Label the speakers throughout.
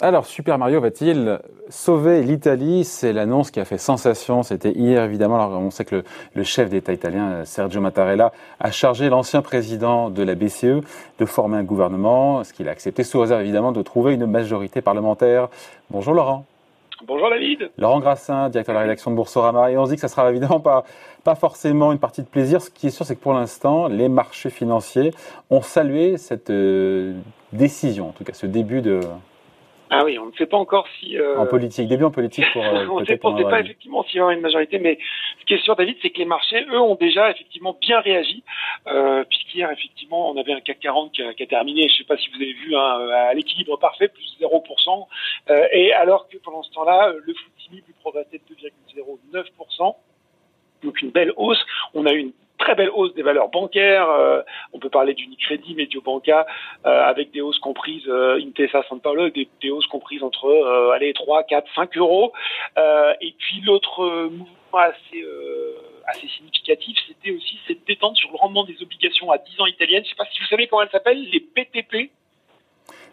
Speaker 1: Alors, Super Mario va-t-il sauver l'Italie? C'est l'annonce qui a fait sensation. C'était hier, évidemment. Alors, on sait que le, chef d'État italien, Sergio Mattarella, a chargé l'ancien président de la BCE de former un gouvernement, ce qu'il a accepté sous réserve, évidemment, de trouver une majorité parlementaire. Bonjour Laurent.
Speaker 2: Bonjour David.
Speaker 1: Laurent Grassin, directeur de la rédaction de Boursorama. Et on se dit que ça sera évidemment pas, pas forcément une partie de plaisir. Ce qui est sûr, c'est que pour l'instant, les marchés financiers ont salué cette euh, décision, en tout cas ce début de,
Speaker 2: ah oui, on ne sait pas encore si.
Speaker 1: Euh... En politique, début en politique pour.
Speaker 2: Euh, on ne sait, pas effectivement s'il y aura une majorité, mais ce qui est sûr, David, c'est que les marchés, eux, ont déjà effectivement bien réagi, euh, puisqu'hier, effectivement, on avait un CAC 40 qui a, qui a terminé, je ne sais pas si vous avez vu, hein, à l'équilibre parfait, plus 0%, euh, et alors que pendant ce temps-là, le FTSE lui progressait de 2,09%, donc une belle hausse. On a eu une très belle hausse des valeurs bancaires. Euh, on peut parler d'Unicredit, Mediobanca, euh, avec des hausses comprises, euh, Intesa San Paolo, des, des hausses comprises entre euh, allez, 3, 4, 5 euros. Et puis l'autre mouvement assez, assez significatif, c'était aussi cette détente sur le rendement des obligations à 10 ans italiennes. Je ne sais pas si vous savez comment elles s'appellent, les PTP.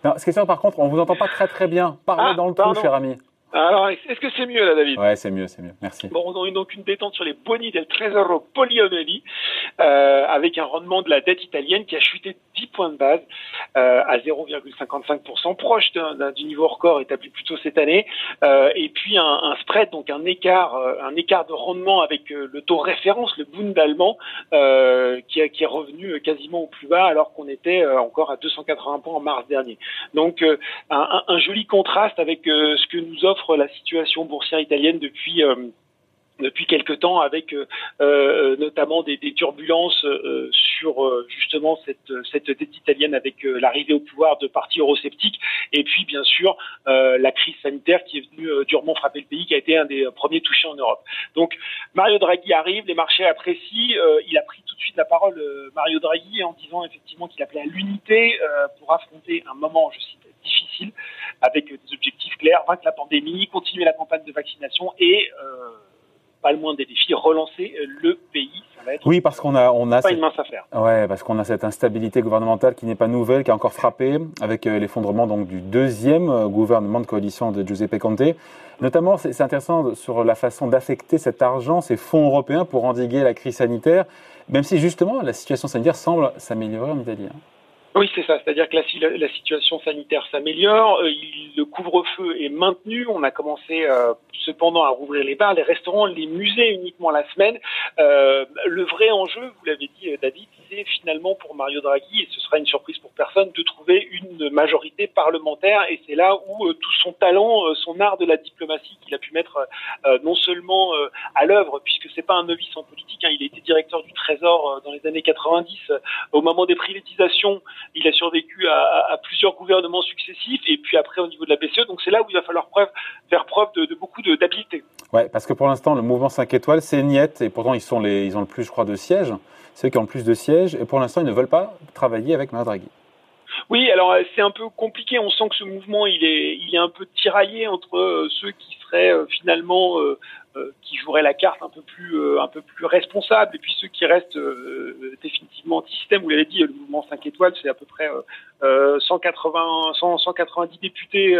Speaker 1: Non, ce qui est sûr, par contre, on vous entend pas très très bien. Parlez ah, dans le trou, cher ami.
Speaker 2: Alors, est-ce que c'est mieux là, David?
Speaker 1: Ouais, c'est mieux, c'est mieux. Merci.
Speaker 2: Bon, on a donc une détente sur les boni del Tresoro Polionelli, euh, avec un rendement de la dette italienne qui a chuté de 10 points de base euh, à 0,55%, proche du niveau record établi plus tôt cette année, euh, et puis un, spread, donc un écart, euh, un écart de rendement avec le taux référence, le Bund allemand, qui, est revenu quasiment au plus bas alors qu'on était encore à 280 points en mars dernier. Donc un, joli contraste avec ce que nous offre la situation boursière italienne depuis depuis quelque temps avec euh, euh, notamment des, des turbulences euh, sur euh, justement cette, cette dette italienne avec l'arrivée au pouvoir de partis eurosceptiques et puis bien sûr la crise sanitaire qui est venue durement frapper le pays qui a été un des premiers touchés en Europe. Donc Mario Draghi arrive, les marchés apprécient, il a pris tout de suite la parole Mario Draghi en disant effectivement qu'il appelait à l'unité pour affronter un moment, je cite, difficile avec des objectifs clairs, vaincre la pandémie, continuer la campagne de vaccination et pas le moins des défis, relancer le pays. Ça va être
Speaker 1: oui, parce qu'on a, on a
Speaker 2: pas une mince affaire.
Speaker 1: Ouais, parce qu'on a cette instabilité gouvernementale qui n'est pas nouvelle, qui a encore frappé avec euh, l'effondrement donc du deuxième euh, gouvernement de coalition de Giuseppe Conte. Notamment, c'est intéressant sur la façon d'affecter cet argent, ces fonds européens pour endiguer la crise sanitaire, même si justement la situation sanitaire semble s'améliorer en Italie.
Speaker 2: Oui, c'est ça. C'est-à-dire que la, la, situation sanitaire s'améliore, euh, le couvre-feu est maintenu. On a commencé euh, cependant à rouvrir les bars, les restaurants, les musées uniquement la semaine. Euh, le vrai enjeu, vous l'avez dit, euh, David, c'est finalement pour Mario Draghi, et ce sera une surprise pour personne, de trouver une majorité parlementaire. Et c'est là où tout son talent, son art de la diplomatie qu'il a pu mettre non seulement à l'œuvre, puisque c'est pas un novice en politique, hein, il a été directeur du Trésor dans les années 90 au moment des privatisations il a survécu à, plusieurs gouvernements successifs et puis après au niveau de la BCE. Donc c'est là où il va falloir faire preuve de, de beaucoup d'habileté.
Speaker 1: Ouais, parce que pour l'instant le mouvement 5 étoiles c'est niette et pourtant ils sont les, ils ont le plus, je crois, de sièges. Ceux qui ont plus de sièges et pour l'instant ils ne veulent pas travailler avec Mario Draghi.
Speaker 2: Oui, alors euh, c'est un peu compliqué. On sent que ce mouvement, il est, il est un peu tiraillé entre euh, ceux qui seraient euh, finalement qui joueraient la carte un peu plus, un peu plus responsable, et puis ceux qui restent définitivement anti-système. Vous l'avez dit, le mouvement 5 étoiles, c'est à peu près 180, 100, 190 députés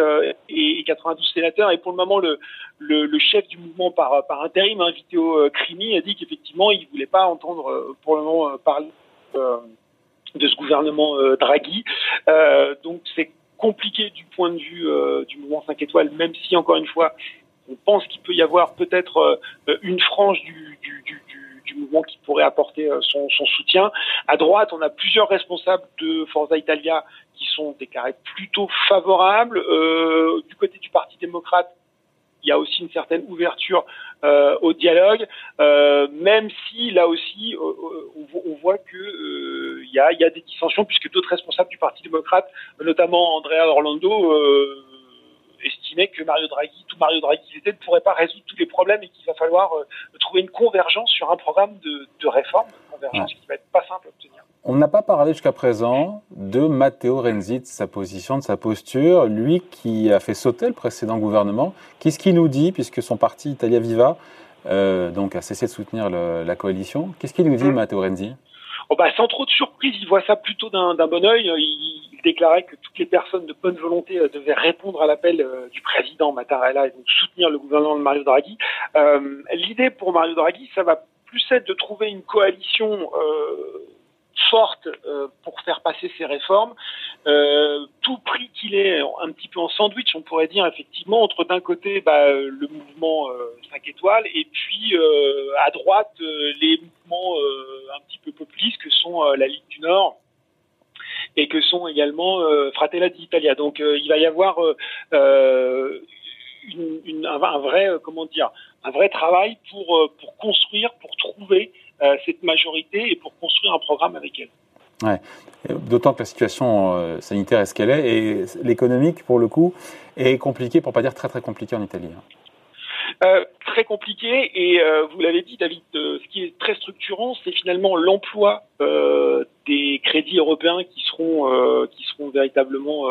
Speaker 2: et 92 sénateurs. Et pour le moment, le, chef du mouvement par, intérim, hein, Viteo Crimi, a dit qu'effectivement, il voulait pas entendre pour le moment parler de ce gouvernement euh, Draghi. Euh, donc c'est compliqué du point de vue euh, du mouvement 5 étoiles, même si encore une fois, on pense qu'il peut y avoir peut-être une frange du, mouvement qui pourrait apporter son, son, soutien. À droite, on a plusieurs responsables de Forza Italia qui sont déclarés plutôt favorables. Euh, du côté du Parti démocrate, il y a aussi une certaine ouverture euh, au dialogue, euh, même si là aussi on, voit que il y a, y a, des dissensions puisque d'autres responsables du Parti démocrate, notamment Andrea Orlando, que Mario Draghi, tout Mario Draghi était, ne pourrait pas résoudre tous les problèmes et qu'il va falloir euh, trouver une convergence sur un programme de, de réforme, une convergence qui va être pas simple à obtenir.
Speaker 1: On n'a pas parlé jusqu'à présent de Matteo Renzi, de sa position, de sa posture, lui qui a fait sauter le précédent gouvernement. Qu'est-ce qu'il nous dit, puisque son parti Italia Viva euh, donc a cessé de soutenir le, la coalition? Qu'est-ce qu'il nous dit, mmh. Matteo Renzi?
Speaker 2: Oh bah, sans trop de surprise, il voit ça plutôt d'un bon oeil. Il, déclarait que toutes les personnes de bonne volonté devaient répondre à l'appel du président Mattarella et donc soutenir le gouvernement de Mario Draghi. L'idée pour Mario Draghi, ça va plus être de trouver une coalition forte euh, pour faire passer ces réformes, euh, tout prix qu'il est un petit peu en sandwich, on pourrait dire effectivement, entre d'un côté bah, le mouvement 5 euh, étoiles et puis à droite les mouvements un petit peu populistes que sont la Ligue du Nord et que sont également Fratella d'Italia. Donc il va y avoir une, un, vrai comment dire un vrai travail pour pour construire, pour trouver euh, cette majorité et pour construire un programme avec elle.
Speaker 1: Ouais. D'autant que la situation euh, sanitaire est ce qu'elle est et l'économique, pour le coup, est compliquée, pour pas dire très très compliquée en Italie.
Speaker 2: Euh, très compliqué et euh, vous l'avez dit David, euh, ce qui est très structurant, c'est finalement l'emploi des crédits européens qui seront qui seront véritablement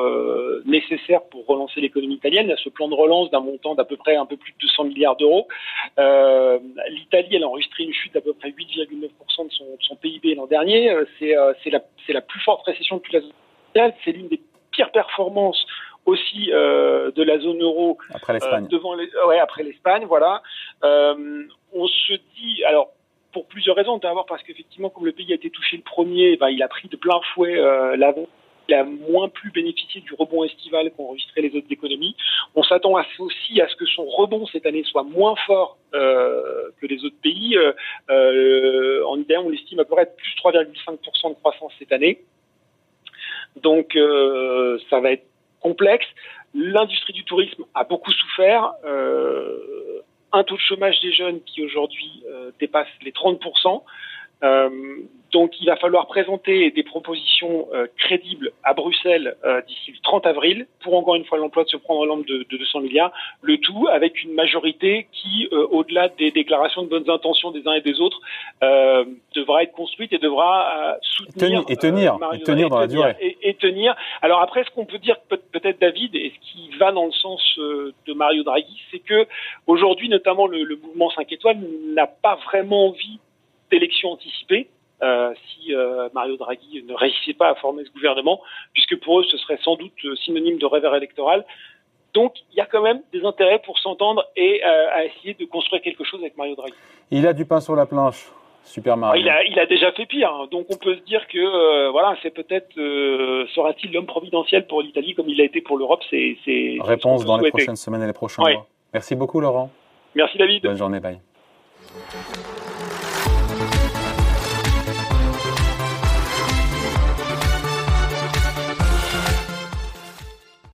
Speaker 2: nécessaires pour relancer l'économie italienne. Il y a ce plan de relance d'un montant d'à peu près un peu plus de 200 milliards d'euros. L'Italie, elle a enregistré une chute d'à peu près 8,9% de son, de son PIB l'an dernier. C'est c'est la la plus forte récession depuis la zone C'est l'une des pires performances aussi euh, de la zone euro
Speaker 1: après l'Espagne.
Speaker 2: Euh, devant les, ouais, après l'Espagne, voilà. Euh, on se dit, alors pour plusieurs raisons, d'abord parce qu'effectivement, comme le pays a été touché le premier, ben, il a pris de plein fouet euh, l'avant il a moins plus bénéficié du rebond estival qu'ont enregistré les autres économies. On s'attend aussi à ce que son rebond cette année soit moins fort euh, que les autres pays. Euh, en Italie, on l'estime à peu près plus 3,5% de croissance cette année. Donc euh, ça va être L'industrie du tourisme a beaucoup souffert. Euh, un taux de chômage des jeunes qui aujourd'hui euh, dépasse les 30%. Euh, donc il va falloir présenter des propositions euh, crédibles à Bruxelles euh, d'ici le 30 avril pour encore une fois l'emploi de se prendre l'ombre de, de, 200 milliards, le tout avec une majorité qui, au-delà des déclarations de bonnes intentions des uns et des autres, devra être construite et devra soutenir
Speaker 1: et tenir, et tenir dans la durée.
Speaker 2: Et, tenir. Alors après, ce qu'on peut dire peut-être David et ce qui va dans le sens de Mario Draghi, c'est que aujourd'hui, notamment le, le mouvement 5 étoiles n'a pas vraiment envie d'élections anticipées. Euh, si euh, Mario Draghi ne réussissait pas à former ce gouvernement, puisque pour eux ce serait sans doute euh, synonyme de revers électoral. Donc il y a quand même des intérêts pour s'entendre et à essayer de construire quelque chose avec Mario Draghi.
Speaker 1: Il a du pain sur la planche. Super Mario.
Speaker 2: il, a, il a déjà fait pire, hein. donc on peut se dire que voilà, c'est peut-être sera-t-il l'homme providentiel pour l'Italie comme il a été pour l'Europe. C'est
Speaker 1: réponse dans les prochaines semaines et les prochains mois. Merci beaucoup Laurent.
Speaker 2: Merci David.
Speaker 1: Bonne journée, bye.